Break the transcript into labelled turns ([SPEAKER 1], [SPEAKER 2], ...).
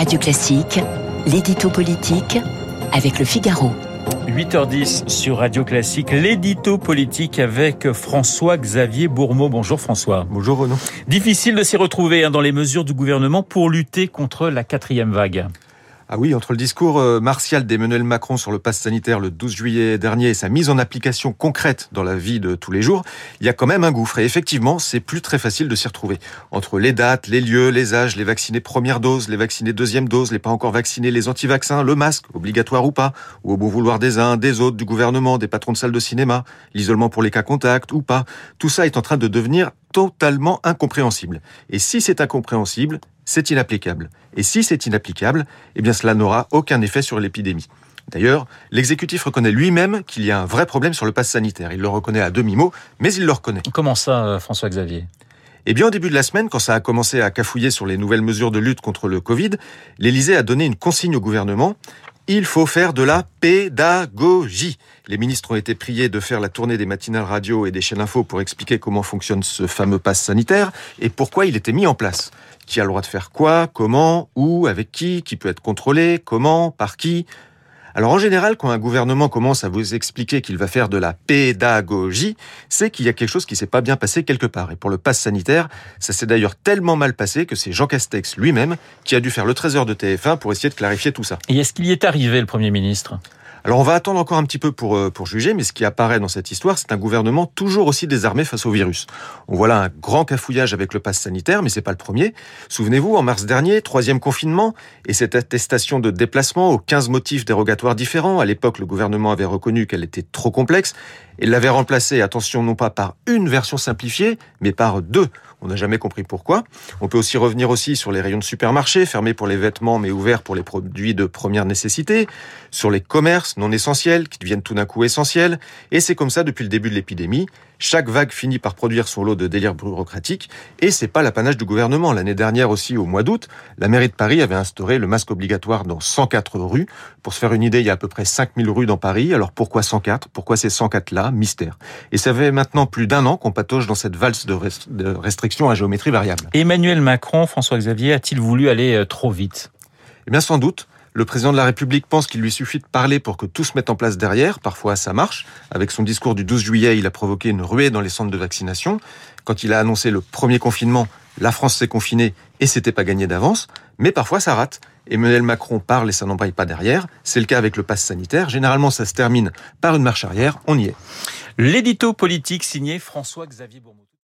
[SPEAKER 1] Radio Classique, l'édito politique avec le Figaro.
[SPEAKER 2] 8h10 sur Radio Classique, l'édito politique avec François-Xavier Bourmeau. Bonjour François.
[SPEAKER 3] Bonjour Renaud.
[SPEAKER 2] Difficile de s'y retrouver hein, dans les mesures du gouvernement pour lutter contre la quatrième vague.
[SPEAKER 3] Ah oui, entre le discours euh, martial d'Emmanuel Macron sur le pass sanitaire le 12 juillet dernier et sa mise en application concrète dans la vie de tous les jours, il y a quand même un gouffre. Et effectivement, c'est plus très facile de s'y retrouver. Entre les dates, les lieux, les âges, les vaccinés première dose, les vaccinés deuxième dose, les pas encore vaccinés, les anti-vaccins, le masque, obligatoire ou pas, ou au bon vouloir des uns, des autres, du gouvernement, des patrons de salles de cinéma, l'isolement pour les cas contacts ou pas, tout ça est en train de devenir totalement incompréhensible. Et si c'est incompréhensible, c'est inapplicable. Et si c'est inapplicable, eh bien cela n'aura aucun effet sur l'épidémie. D'ailleurs, l'exécutif reconnaît lui-même qu'il y a un vrai problème sur le pass sanitaire. Il le reconnaît à demi-mot, mais il le reconnaît.
[SPEAKER 2] Comment ça, euh, François-Xavier?
[SPEAKER 3] Eh bien, au début de la semaine, quand ça a commencé à cafouiller sur les nouvelles mesures de lutte contre le Covid, l'Élysée a donné une consigne au gouvernement. Il faut faire de la pédagogie. Les ministres ont été priés de faire la tournée des matinales radio et des chaînes info pour expliquer comment fonctionne ce fameux pass sanitaire et pourquoi il était mis en place qui a le droit de faire quoi, comment, où, avec qui, qui peut être contrôlé, comment, par qui. Alors en général, quand un gouvernement commence à vous expliquer qu'il va faire de la pédagogie, c'est qu'il y a quelque chose qui s'est pas bien passé quelque part. Et pour le pass sanitaire, ça s'est d'ailleurs tellement mal passé que c'est Jean Castex lui-même qui a dû faire le trésor de TF1 pour essayer de clarifier tout ça.
[SPEAKER 2] Et est-ce qu'il y est arrivé, le Premier ministre?
[SPEAKER 3] Alors on va attendre encore un petit peu pour, euh, pour juger, mais ce qui apparaît dans cette histoire, c'est un gouvernement toujours aussi désarmé face au virus. On voit là un grand cafouillage avec le pass sanitaire, mais c'est pas le premier. Souvenez-vous, en mars dernier, troisième confinement, et cette attestation de déplacement aux 15 motifs dérogatoires différents. À l'époque, le gouvernement avait reconnu qu'elle était trop complexe et l'avait remplacée, attention, non pas par une version simplifiée, mais par deux. On n'a jamais compris pourquoi. On peut aussi revenir aussi sur les rayons de supermarché, fermés pour les vêtements mais ouverts pour les produits de première nécessité, sur les commerces non essentiels qui deviennent tout d'un coup essentiels. Et c'est comme ça depuis le début de l'épidémie. Chaque vague finit par produire son lot de délire bureaucratique et c'est pas l'apanage du gouvernement. L'année dernière aussi, au mois d'août, la mairie de Paris avait instauré le masque obligatoire dans 104 rues. Pour se faire une idée, il y a à peu près 5000 rues dans Paris. Alors pourquoi 104 Pourquoi ces 104 là? Mystère. Et ça fait maintenant plus d'un an qu'on patauge dans cette valse de, restrictions à géométrie variable.
[SPEAKER 2] Emmanuel Macron, François-Xavier, a-t-il voulu aller euh, trop vite?
[SPEAKER 3] Eh bien sans doute. Le président de la République pense qu'il lui suffit de parler pour que tout se mette en place derrière. Parfois, ça marche. Avec son discours du 12 juillet, il a provoqué une ruée dans les centres de vaccination. Quand il a annoncé le premier confinement, la France s'est confinée et c'était pas gagné d'avance. Mais parfois, ça rate. Emmanuel Macron parle et ça n'embraye pas derrière. C'est le cas avec le pass sanitaire. Généralement, ça se termine par une marche arrière. On y est.
[SPEAKER 2] L'édito politique signé François-Xavier Bourmont.